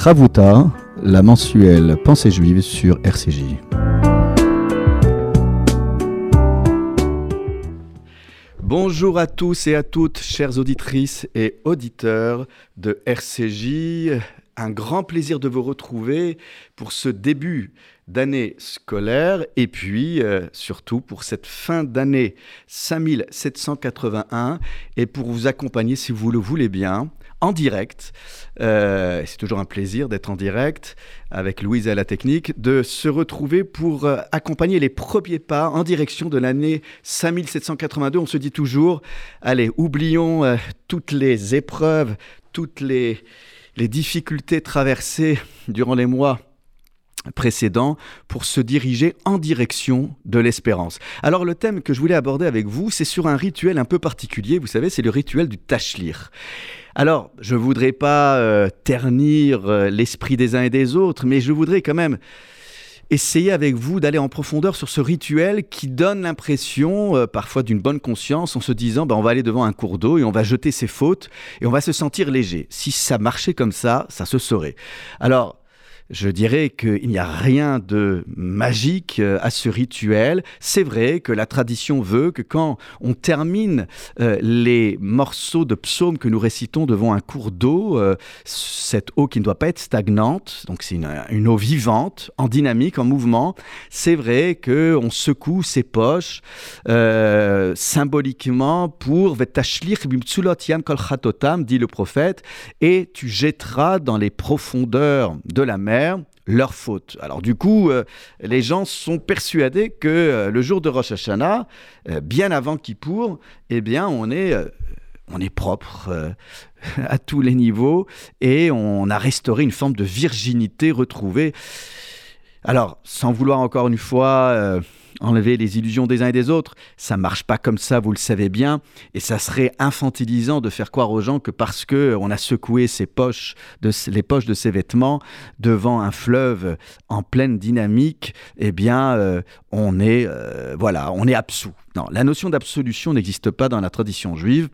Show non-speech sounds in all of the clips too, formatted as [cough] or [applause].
Ravuta, la mensuelle Pensée juive sur RCJ. Bonjour à tous et à toutes, chères auditrices et auditeurs de RCJ. Un grand plaisir de vous retrouver pour ce début d'année scolaire et puis euh, surtout pour cette fin d'année 5781 et pour vous accompagner si vous le voulez bien en direct. Euh, c'est toujours un plaisir d'être en direct avec Louise à la technique, de se retrouver pour euh, accompagner les premiers pas en direction de l'année 5782. On se dit toujours, allez, oublions toutes les épreuves, toutes les, difficultés traversées durant les mois précédent pour se diriger en direction de l'espérance. Alors le thème que je voulais aborder avec vous, c'est sur un rituel un peu particulier, vous savez, c'est le rituel du tachlir. Alors, je ne voudrais pas euh, ternir euh, l'esprit des uns et des autres, mais je voudrais quand même essayer avec vous d'aller en profondeur sur ce rituel qui donne l'impression euh, parfois d'une bonne conscience en se disant ben, on va aller devant un cours d'eau et on va jeter ses fautes et on va se sentir léger. Si ça marchait comme ça, ça se saurait. Alors, je dirais qu'il n'y a rien de magique euh, à ce rituel. C'est vrai que la tradition veut que quand on termine euh, les morceaux de psaumes que nous récitons devant un cours d'eau, euh, cette eau qui ne doit pas être stagnante, donc c'est une, eau vivante, en dynamique, en mouvement, c'est vrai que on secoue ses poches symboliquement pour dit le prophète, et tu jetteras dans les profondeurs de la mer leur faute. Alors du coup, euh, les gens sont persuadés que euh, le jour de Rosh Hashanah, euh, bien avant Kippour, eh bien, on est, on est propre [laughs] à tous les niveaux et on a restauré une forme de virginité retrouvée. Alors, sans vouloir encore une fois enlever les illusions des uns et des autres. Ça marche pas comme ça, vous le savez bien, et ça serait infantilisant de faire croire aux gens que parce que on a secoué poches, les poches de ses vêtements devant un fleuve en pleine dynamique, eh bien, euh, on est, euh, voilà, on est absous. Non, la notion d'absolution n'existe pas dans la tradition juive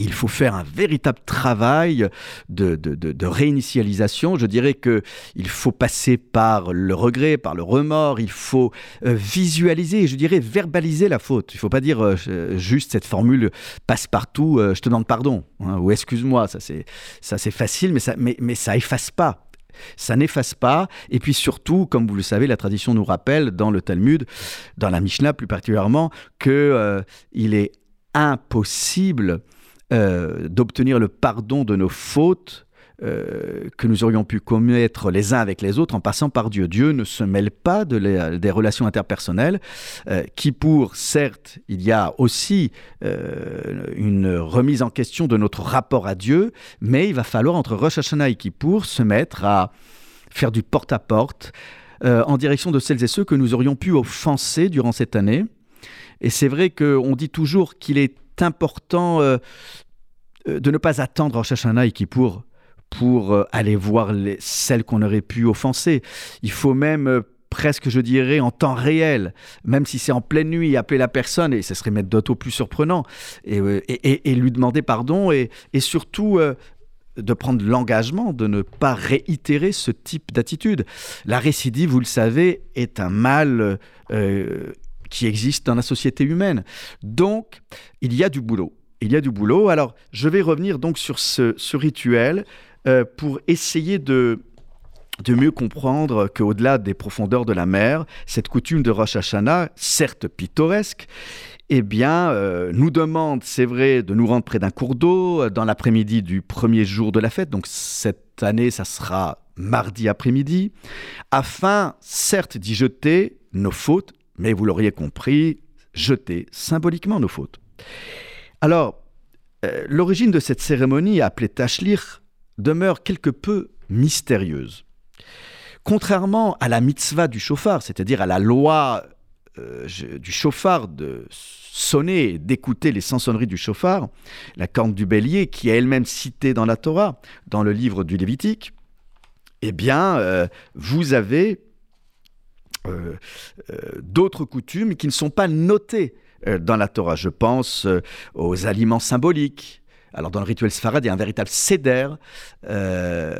il faut faire un véritable travail de, réinitialisation. Je dirais que il faut passer par le regret, par le remords. Il faut euh, visualiser, je dirais verbaliser la faute. Il ne faut pas dire euh, juste cette formule passe partout. Euh, je te demande pardon hein, ou excuse-moi. Ça c'est facile, mais ça mais, mais ça efface pas. Ça n'efface pas. Et puis surtout, comme vous le savez, la tradition nous rappelle dans le Talmud, dans la Mishnah plus particulièrement, que il est impossible euh, d'obtenir le pardon de nos fautes euh, que nous aurions pu commettre les uns avec les autres en passant par Dieu. Dieu ne se mêle pas de des relations interpersonnelles, euh, qui pour, certes, il y a aussi une remise en question de notre rapport à Dieu, mais il va falloir entre Rosh Hashanah et Kippour se mettre à faire du porte-à-porte en direction de celles et ceux que nous aurions pu offenser durant cette année. Et c'est vrai qu'on dit toujours qu'il est important euh, euh, de ne pas attendre Rosh Hashanah et pour pour euh, aller voir les, celles qu'on aurait pu offenser. Il faut même presque, je dirais, en temps réel, même si c'est en pleine nuit, appeler la personne, et ce serait mettre d'autres plus surprenant, et, et, lui demander pardon, et, surtout de prendre l'engagement de ne pas réitérer ce type d'attitude. La récidive, vous le savez, est un mal qui existe dans la société humaine. Donc, il y a du boulot. Il y a du boulot. Alors, je vais revenir donc sur ce, rituel euh, pour essayer de, mieux comprendre qu'au-delà des profondeurs de la mer, cette coutume de Rosh Hashanah, certes pittoresque, eh bien, euh, nous demande, c'est vrai, de nous rendre près d'un cours d'eau euh, dans l'après-midi du premier jour de la fête. Donc, cette année, ça sera mardi après-midi, afin, certes, d'y jeter nos fautes, mais vous l'auriez compris, jeter symboliquement nos fautes. Alors, euh, l'origine de cette cérémonie appelée Tachlir demeure quelque peu mystérieuse. Contrairement à la mitzvah du chauffard, c'est-à-dire à la loi euh, du chauffard de sonner et d'écouter les sonneries du chauffard, la corne du bélier qui est elle-même citée dans la Torah, dans le livre du Lévitique, eh bien, euh, vous avez euh, euh, d'autres coutumes qui ne sont pas notées euh, dans la Torah. Je pense aux aliments symboliques, alors dans le rituel Sfarad, il y a un véritable. Euh,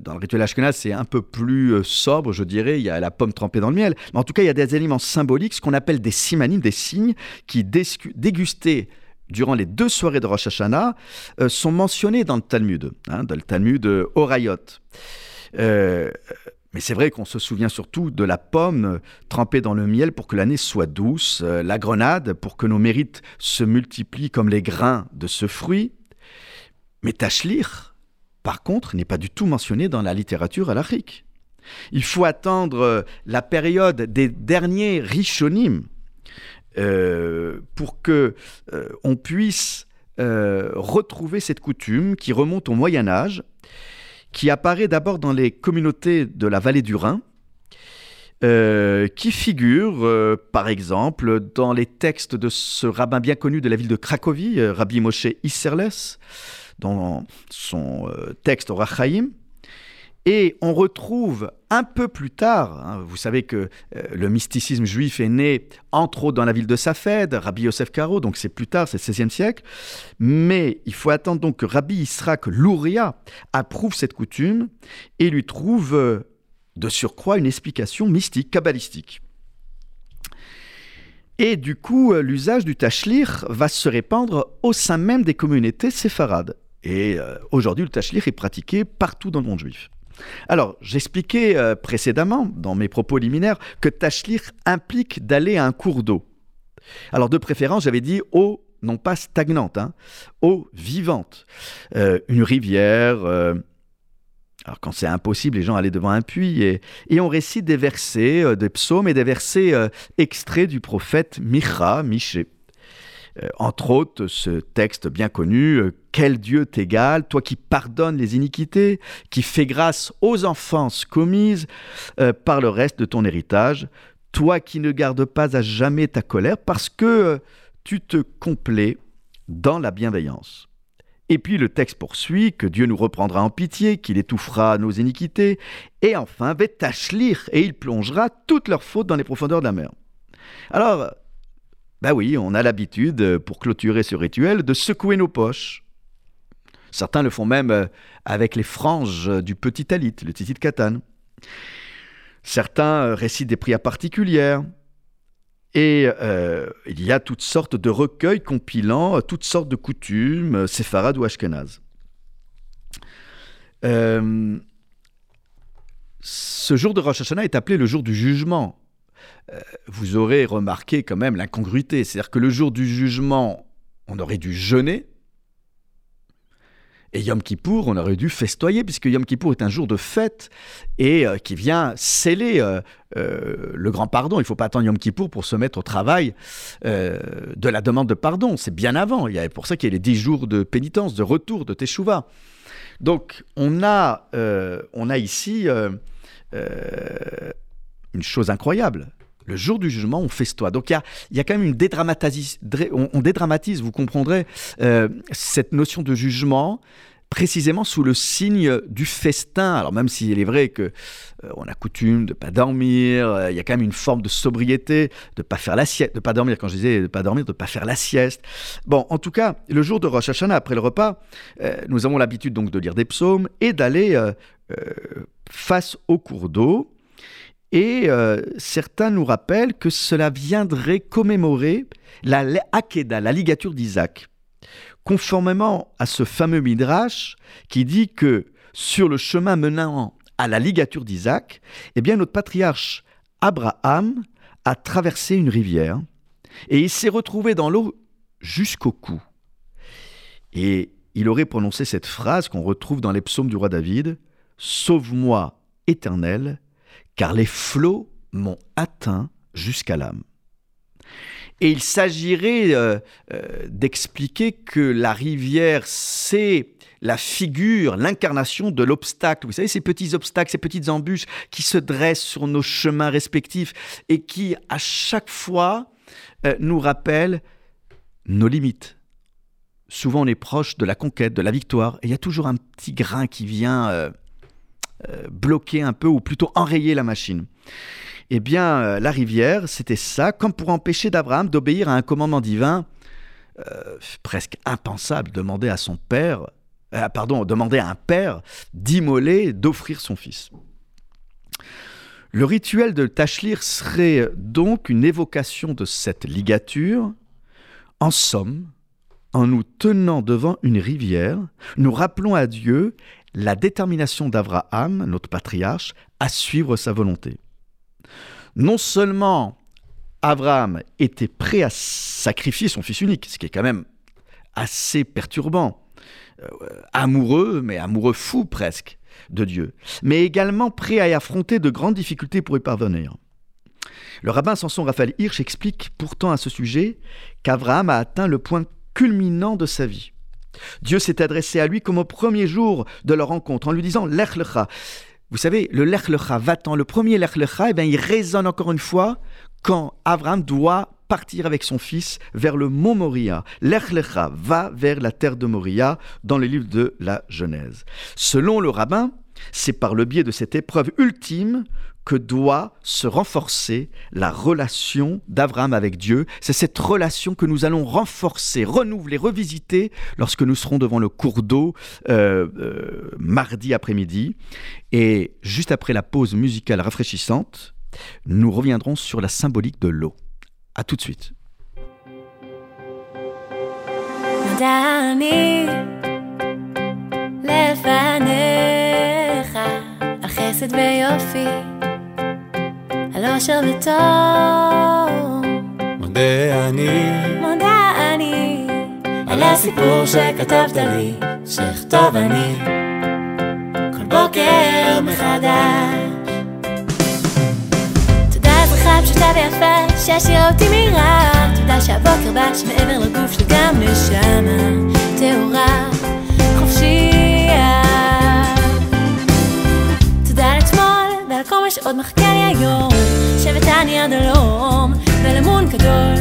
dans le rituel Ashkenaz, c'est un peu plus euh, sobre, je dirais. Il y a la pomme trempée dans le miel. Mais en tout cas, il y a des aliments symboliques, ce qu'on appelle des simanim, des signes, qui dégustés durant les deux soirées de Rosh Hashanah euh, sont mentionnés dans le Talmud, hein, dans le Talmud Horayot. Mais c'est vrai qu'on se souvient surtout de la pomme trempée dans le miel pour que l'année soit douce, la grenade pour que nos mérites se multiplient comme les grains de ce fruit, mais Tachlir, par contre, n'est pas du tout mentionné dans la littérature halachique. Il faut attendre euh, la période des derniers Rishonim euh, pour que euh, on puisse retrouver cette coutume qui remonte au Moyen Âge, qui apparaît d'abord dans les communautés de la vallée du Rhin, qui figure, par exemple, dans les textes de ce rabbin bien connu de la ville de Cracovie, Rabbi Moshe Isserles, dans son euh, texte Rachaim. Et on retrouve un peu plus tard, hein, vous savez que euh, le mysticisme juif est né entre autres dans la ville de Safed, Rabbi Yosef Karo, donc c'est plus tard, c'est le XVIe siècle. Mais il faut attendre donc que Rabbi Israq Louria approuve cette coutume et lui trouve euh, de surcroît une explication mystique, kabbalistique. Et du coup, l'usage du tachlir va se répandre au sein même des communautés séfarades. Et euh, aujourd'hui, le tachlir est pratiqué partout dans le monde juif. Alors, j'expliquais euh, précédemment, dans mes propos liminaires, que tachlir implique d'aller à un cours d'eau. Alors, de préférence, j'avais dit eau non pas stagnante, hein, eau vivante. Euh, une rivière. alors, quand c'est impossible, les gens allaient devant un puits et, et on récite des versets, des psaumes et des versets extraits du prophète Micha, Miché. Euh, entre autres, ce texte bien connu, euh, Quel Dieu t'égale, toi qui pardonnes les iniquités, qui fais grâce aux enfances commises euh, par le reste de ton héritage, toi qui ne gardes pas à jamais ta colère, parce que tu te complais dans la bienveillance. Et puis le texte poursuit que Dieu nous reprendra en pitié, qu'il étouffera nos iniquités, et enfin, lire et il plongera toutes leurs fautes dans les profondeurs de la mer. Alors, ben oui, on a l'habitude, euh, pour clôturer ce rituel, de secouer nos poches. Certains le font même euh, avec les franges du petit talit, le titit katan. Certains euh, récitent des prières particulières. Et il y a toutes sortes de recueils compilant toutes sortes de coutumes, séfarades ou ashkenazes. ce jour de Rosh Hashanah est appelé le jour du jugement. Euh, vous aurez remarqué quand même l'incongruité. C'est-à-dire que le jour du jugement, on aurait dû jeûner. Et Yom Kippour, on aurait dû festoyer, puisque Yom Kippour est un jour de fête et euh, qui vient sceller euh, le grand pardon. Il ne faut pas attendre Yom Kippour pour se mettre au travail de la demande de pardon. C'est bien avant. Il y a pour ça qu'il y a les dix jours de pénitence, de retour, de Teshuvah. Donc, on a, on a ici chose incroyable. Le jour du jugement, on festoie. Donc il y a, quand même une dédramatisation. On, dédramatise, vous comprendrez, euh, cette notion de jugement précisément sous le signe du festin. Alors même s'il est vrai que euh, on a coutume de pas dormir, euh, il y a quand même une forme de sobriété, de pas faire la sieste, de pas dormir. Quand je disais de pas dormir, de pas faire la sieste. Bon, en tout cas, le jour de Rosh Hashanah après le repas, nous avons l'habitude donc de lire des psaumes et d'aller face au cours d'eau et euh, certains nous rappellent que cela viendrait commémorer la Hakeda, la ligature d'Isaac. Conformément à ce fameux Midrash qui dit que sur le chemin menant à la ligature d'Isaac, eh bien notre patriarche Abraham a traversé une rivière et il s'est retrouvé dans l'eau jusqu'au cou. Et il aurait prononcé cette phrase qu'on retrouve dans les psaumes du roi David Sauve-moi, Éternel, car les flots m'ont atteint jusqu'à l'âme. Et il s'agirait euh, euh, d'expliquer que la rivière, c'est la figure, l'incarnation de l'obstacle. Vous savez, ces petits obstacles, ces petites embûches qui se dressent sur nos chemins respectifs et qui, à chaque fois, euh, nous rappellent nos limites. Souvent, on est proche de la conquête, de la victoire, et il y a toujours un petit grain qui vient bloquer un peu ou plutôt enrayer la machine. Eh bien, euh, la rivière, c'était ça, comme pour empêcher d'Abraham d'obéir à un commandement divin euh, presque impensable, demander à son père, euh, pardon, demander à un père d'immoler, d'offrir son fils. Le rituel de Tachlir serait donc une évocation de cette ligature. En somme, en nous tenant devant une rivière, nous rappelons à Dieu la détermination d'Abraham, notre patriarche, à suivre sa volonté. Non seulement Abraham était prêt à sacrifier son fils unique, ce qui est quand même assez perturbant, euh, amoureux, mais amoureux fou presque, de Dieu, mais également prêt à y affronter de grandes difficultés pour y parvenir. Le rabbin Samson Raphaël Hirsch explique pourtant à ce sujet qu'Abraham a atteint le point culminant de sa vie. Dieu s'est adressé à lui comme au premier jour de leur rencontre en lui disant Lech lecha. Vous savez, le Lech lecha, va-t'en, le premier Lech lecha, eh bien, il résonne encore une fois quand Abraham doit partir avec son fils vers le mont Moria. Lech lecha va vers la terre de Moria dans le livre de la Genèse. Selon le rabbin, c'est par le biais de cette épreuve ultime que doit se renforcer la relation d'Abraham avec Dieu. C'est cette relation que nous allons renforcer, renouveler, revisiter lorsque nous serons devant le cours d'eau euh, euh, mardi après-midi. Et juste après la pause musicale rafraîchissante, nous reviendrons sur la symbolique de l'eau. A tout de suite. על אושר וטוב. מודה אני, מודה אני, על הסיפור שכתבת לי, שאכתוב אני, כל בוקר מחדש. תודה אזרחה פשוטה ויפה, שהשאירה אותי מרע, תודה שהבוקר בא שמעבר לגוף שלי גם נשמה טהורה, חופשייה. תודה לאתמול ועל כל מה שעוד מחכה לי היום. אני עד הלום, ולמון גדול,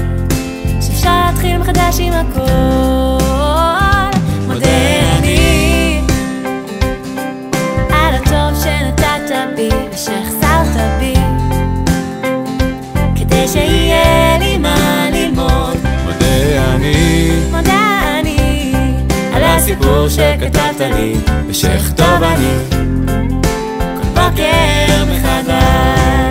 שאפשר להתחיל מחדש עם הכל. מודה אני על הטוב שנתת בי, ושהחסרת בי, כדי שיהיה לי מה ללמוד. מודה אני, מודה אני על הסיפור שכתבת לי, ושאכתוב אני, כל בוקר מחדש.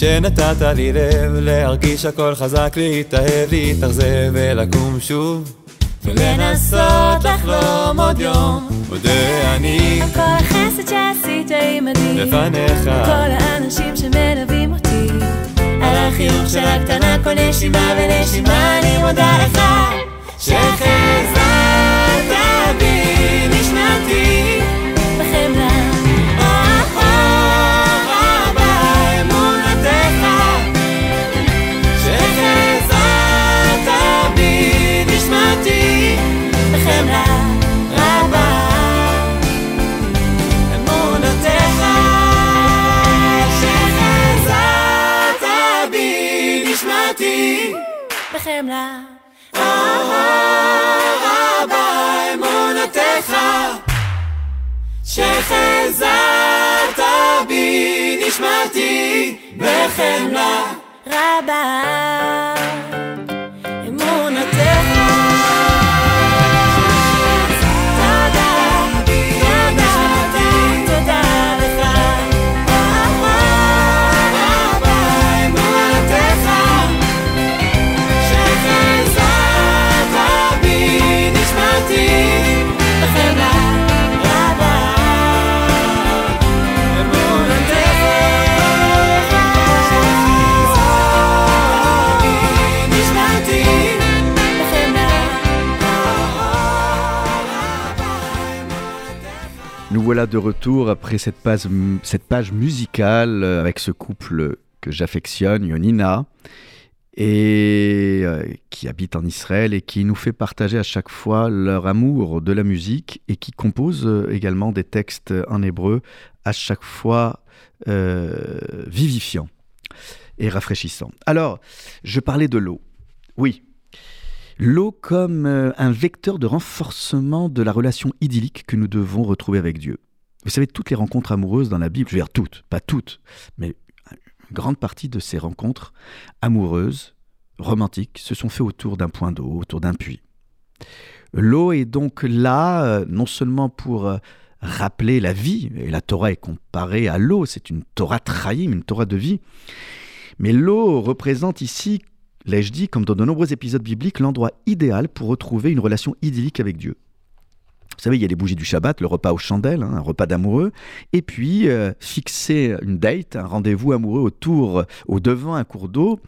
שנתת לי לב להרגיש הכל חזק להתאהב, להתאכזב ולקום שוב. ולנסות לחלום עוד יום. מודה אני. על כל החסד שעשית עימדי לפניך. כל האנשים שמלווים אותי. על החיוך של הקטנה כל נשימה ונשימה אני מודה לך שחזרת נשמתי בחמלה רבה. Voilà de retour après cette page, musicale euh, avec ce couple que j'affectionne, Yonina et euh, qui habitent en Israël et qui nous fait partager à chaque fois leur amour de la musique et qui composent euh, également des textes en hébreu à chaque fois vivifiants et rafraîchissants. Alors, je parlais de l'eau. Oui, l'eau comme euh, un vecteur de renforcement de la relation idyllique que nous devons retrouver avec Dieu. Vous savez, toutes les rencontres amoureuses dans la Bible, je veux dire toutes, pas toutes, mais une grande partie de ces rencontres amoureuses, romantiques, se sont faites autour d'un point d'eau, autour d'un puits. L'eau est donc là, euh, non seulement pour euh, rappeler la vie, et la Torah est comparée à l'eau, c'est une Torah trahim, une Torah de vie, mais l'eau représente ici, l'ai-je dit, comme dans de nombreux épisodes bibliques, l'endroit idéal pour retrouver une relation idyllique avec Dieu. Vous savez, il y a les bougies du Shabbat, le repas aux chandelles, hein, un repas d'amoureux, et puis euh, fixer une date, un rendez-vous amoureux autour, au devant un cours d'eau.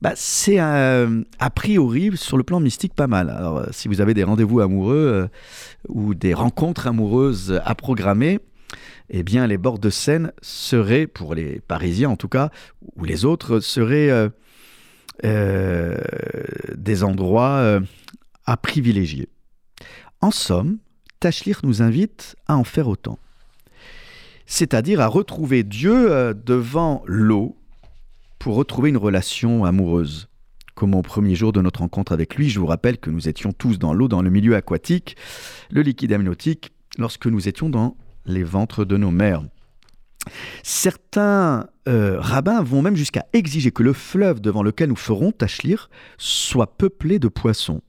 Bah, c'est euh, a priori sur le plan mystique pas mal. Alors, euh, si vous avez des rendez-vous amoureux euh, ou des rencontres amoureuses à programmer, eh bien, les bords de Seine seraient, pour les Parisiens en tout cas, ou les autres, seraient euh, des endroits euh, à privilégier. En somme, Tachlir nous invite à en faire autant. C'est-à-dire à retrouver Dieu euh, devant l'eau pour retrouver une relation amoureuse. Comme au premier jour de notre rencontre avec lui, je vous rappelle que nous étions tous dans l'eau, dans le milieu aquatique, le liquide amniotique, lorsque nous étions dans les ventres de nos mères. Certains euh, rabbins vont même jusqu'à exiger que le fleuve devant lequel nous ferons Tachlir soit peuplé de poissons.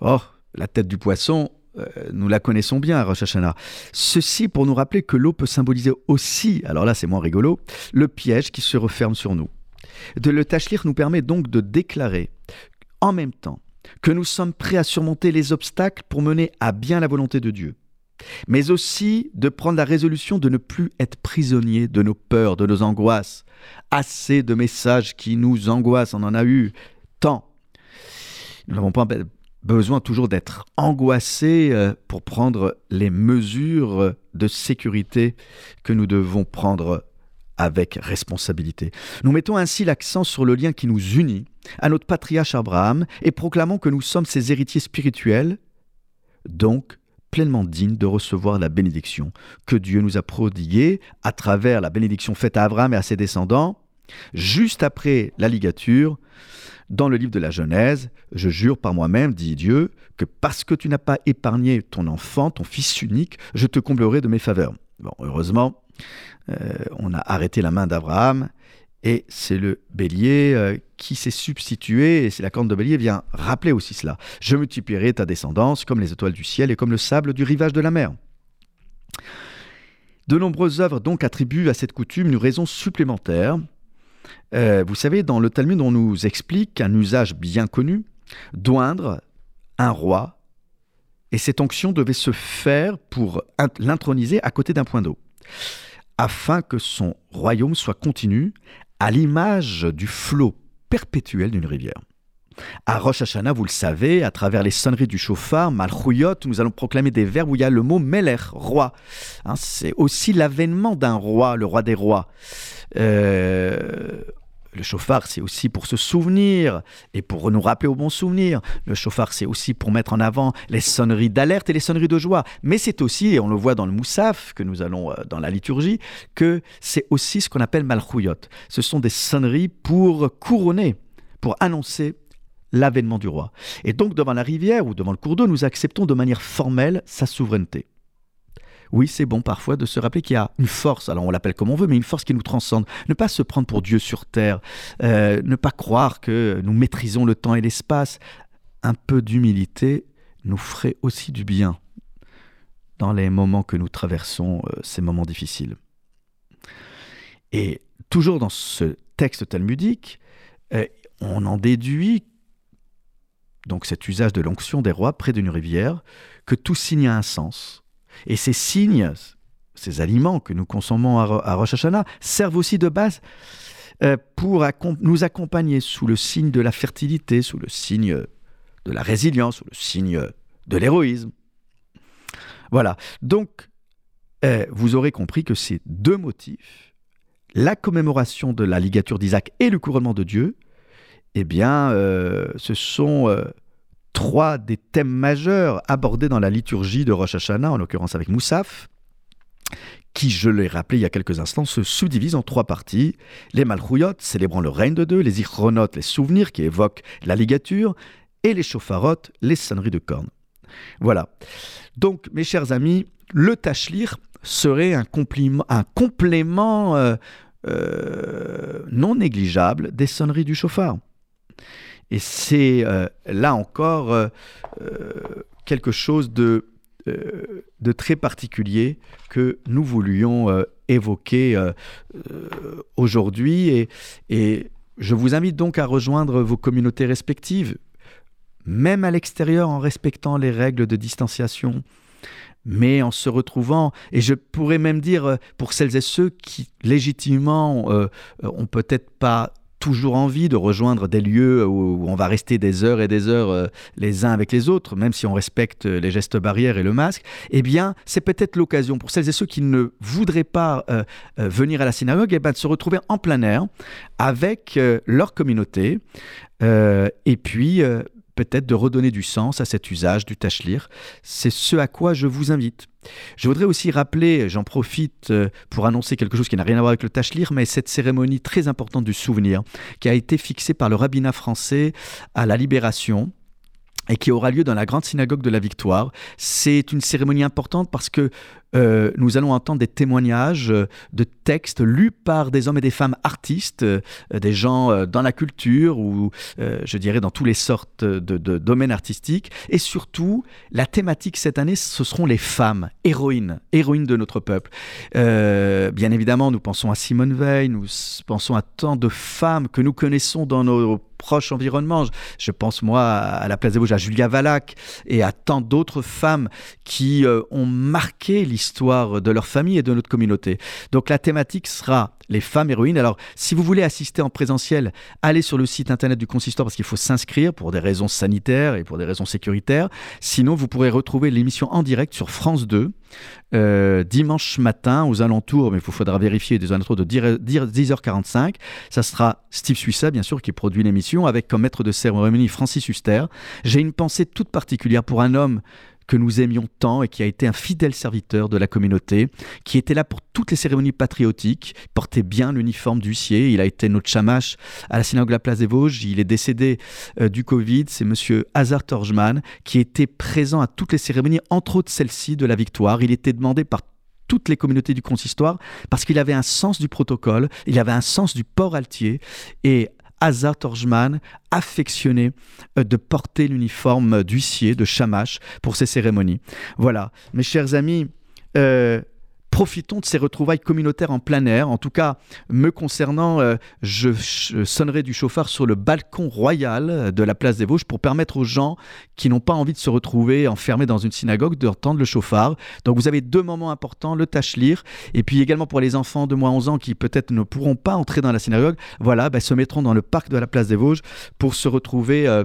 Oh, la tête du poisson, euh, nous la connaissons bien à Rosh Hashanah. Ceci pour nous rappeler que l'eau peut symboliser aussi, alors là c'est moins rigolo, le piège qui se referme sur nous. Le Tachlir nous permet donc de déclarer en même temps que nous sommes prêts à surmonter les obstacles pour mener à bien la volonté de Dieu mais aussi de prendre la résolution de ne plus être prisonnier de nos peurs, de nos angoisses. Assez de messages qui nous angoissent, on en a eu tant. Nous n'avons pas be- besoin toujours d'être angoissés euh, pour prendre les mesures de sécurité que nous devons prendre avec responsabilité. Nous mettons ainsi l'accent sur le lien qui nous unit à notre patriarche Abraham et proclamons que nous sommes ses héritiers spirituels, donc pleinement dignes de recevoir la bénédiction que Dieu nous a prodiguée à travers la bénédiction faite à Abraham et à ses descendants, juste après la ligature, dans le livre de la Genèse, je jure par moi-même, dit Dieu, que parce que tu n'as pas épargné ton enfant, ton fils unique, je te comblerai de mes faveurs. Bon, heureusement, euh, on a arrêté la main d'Abraham et c'est le bélier euh, qui s'est substitué, et c'est la corne de bélier vient rappeler aussi cela. Je multiplierai ta descendance comme les étoiles du ciel et comme le sable du rivage de la mer. De nombreuses œuvres donc attribuent à cette coutume une raison supplémentaire. Euh, vous savez, dans le Talmud, on nous explique un usage bien connu d'oindre un roi, et cette onction devait se faire pour int- l'introniser à côté d'un point d'eau, afin que son royaume soit continu à l'image du flot perpétuel d'une rivière. À Rosh Hashanah, vous le savez, à travers les sonneries du chauffard, Malchouyot, nous allons proclamer des verbes où il y a le mot Meler, roi. Hein, c'est aussi l'avènement d'un roi, le roi des rois. Euh, le chauffard, c'est aussi pour se souvenir et pour nous rappeler au bon souvenir. Le chauffard, c'est aussi pour mettre en avant les sonneries d'alerte et les sonneries de joie. Mais c'est aussi, et on le voit dans le moussaf, que nous allons euh, dans la liturgie, que c'est aussi ce qu'on appelle malchouyot. Ce sont des sonneries pour couronner, pour annoncer l'avènement du roi. Et donc, devant la rivière ou devant le cours d'eau, nous acceptons de manière formelle sa souveraineté. Oui, c'est bon parfois de se rappeler qu'il y a une force, alors on l'appelle comme on veut, mais une force qui nous transcende. Ne pas se prendre pour Dieu sur terre, euh, ne pas croire que nous maîtrisons le temps et l'espace. Un peu d'humilité nous ferait aussi du bien dans les moments que nous traversons, euh, ces moments difficiles. Et toujours dans ce texte talmudique, euh, on en déduit, donc cet usage de l'onction des rois près d'une rivière, que tout signe a un sens. Et ces signes, ces aliments que nous consommons à, Ro- à Rosh Hashanah, servent aussi de base euh, pour nous accompagner sous le signe de la fertilité, sous le signe de la résilience, sous le signe de l'héroïsme. Voilà. Donc, euh, vous aurez compris que ces deux motifs, la commémoration de la ligature d'Isaac et le couronnement de Dieu, eh bien, euh, ce sont trois des thèmes majeurs abordés dans la liturgie de Rosh Hashanah, en l'occurrence avec Moussaf, qui, je l'ai rappelé il y a quelques instants, se subdivisent en trois parties. Les Malchouyot, célébrant le règne de Dieu, les Ichronot, les souvenirs qui évoquent la ligature, et les Shofarot, les sonneries de cornes. Voilà. Donc, mes chers amis, le Tachlir serait un, un complément euh, euh, non négligeable des sonneries du chauffard. Et c'est euh, là encore euh, euh, quelque chose de, très particulier que nous voulions évoquer aujourd'hui. Et, je vous invite donc à rejoindre vos communautés respectives, même à l'extérieur en respectant les règles de distanciation mais en se retrouvant, et je pourrais même dire pour celles et ceux qui légitimement euh, ont peut-être pas toujours envie de rejoindre des lieux où on va rester des heures et des heures euh, les uns avec les autres, même si on respecte les gestes barrières et le masque, eh bien, c'est peut-être l'occasion pour celles et ceux qui ne voudraient pas euh, euh, venir à la synagogue, eh ben, de se retrouver en plein air avec leur communauté, et puis peut-être de redonner du sens à cet usage du tachlir. C'est ce à quoi je vous invite. Je voudrais aussi rappeler, j'en profite euh, pour annoncer quelque chose qui n'a rien à voir avec le tachlir, mais cette cérémonie très importante du souvenir qui a été fixée par le rabbinat français à la Libération et qui aura lieu dans la grande synagogue de la Victoire. C'est une cérémonie importante parce que euh, nous allons entendre des témoignages euh, de textes lus par des hommes et des femmes artistes, euh, des gens dans la culture ou je dirais dans toutes les sortes de, domaines artistiques. Et surtout, la thématique cette année, ce seront les femmes, héroïnes, héroïnes de notre peuple. Bien évidemment, nous pensons à Simone Veil, nous pensons à tant de femmes que nous connaissons dans nos proches environnements. Je, je pense moi à la place des Vosges, à Julia Valac et à tant d'autres femmes qui euh, ont marqué l'histoire de leur famille et de notre communauté. Donc la thématique sera les femmes héroïnes. Alors si vous voulez assister en présentiel, allez sur le site internet du consistoire parce qu'il faut s'inscrire pour des raisons sanitaires et pour des raisons sécuritaires. Sinon, vous pourrez retrouver l'émission en direct sur France 2 euh, dimanche matin aux alentours, mais il faudra vérifier des alentours de 10 10h45. Ça sera Steve Suissa, bien sûr, qui produit l'émission, avec comme maître de cérémonie Francis Huster. J'ai une pensée toute particulière pour un homme que nous aimions tant et qui a été un fidèle serviteur de la communauté, qui était là pour toutes les cérémonies patriotiques, portait bien l'uniforme d'huissier, il a été notre chamache à la synagogue de la Place des Vosges, il est décédé euh, du Covid, c'est monsieur Hazard Torjman qui était présent à toutes les cérémonies, entre autres celle-ci de la victoire, il était demandé par toutes les communautés du consistoire parce qu'il avait un sens du protocole, il avait un sens du port altier et Hazard Torjman affectionnait euh, de porter l'uniforme d'huissier, de chamache pour ces cérémonies. Voilà, mes chers amis, euh, profitons de ces retrouvailles communautaires en plein air. En tout cas, me concernant, euh, je, sonnerai du chauffard sur le balcon royal de la place des Vosges pour permettre aux gens qui n'ont pas envie de se retrouver enfermés dans une synagogue d'entendre le chauffard. Donc vous avez deux moments importants, le tachlir, et puis également pour les enfants de moins 11 ans qui peut-être ne pourront pas entrer dans la synagogue, voilà, bah, se mettront dans le parc de la place des Vosges pour se retrouver... euh,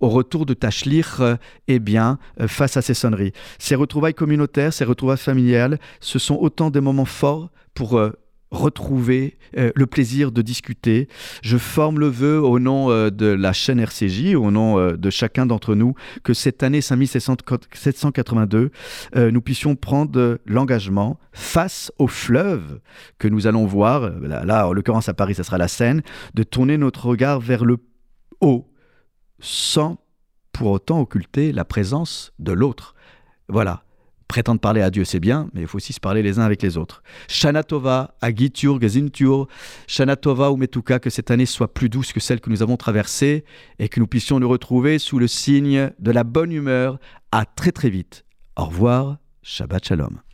au retour de Tachlir, euh, eh bien, euh, face à ces sonneries. Ces retrouvailles communautaires, ces retrouvailles familiales, ce sont autant de moments forts pour euh, retrouver le plaisir de discuter. Je forme le vœu au nom de la chaîne RCJ, au nom de chacun d'entre nous, que cette année 5782, euh, nous puissions prendre l'engagement face au fleuve que nous allons voir, là, là, en l'occurrence à Paris, ça sera la Seine, de tourner notre regard vers le haut, sans pour autant occulter la présence de l'autre. Voilà. Prétendre parler à Dieu, c'est bien, mais il faut aussi se parler les uns avec les autres. Shana Tova, Agitur, Gezintur, Shana Tova ou Metuka, que cette année soit plus douce que celle que nous avons traversée et que nous puissions nous retrouver sous le signe de la bonne humeur. À très très vite. Au revoir, Shabbat Shalom.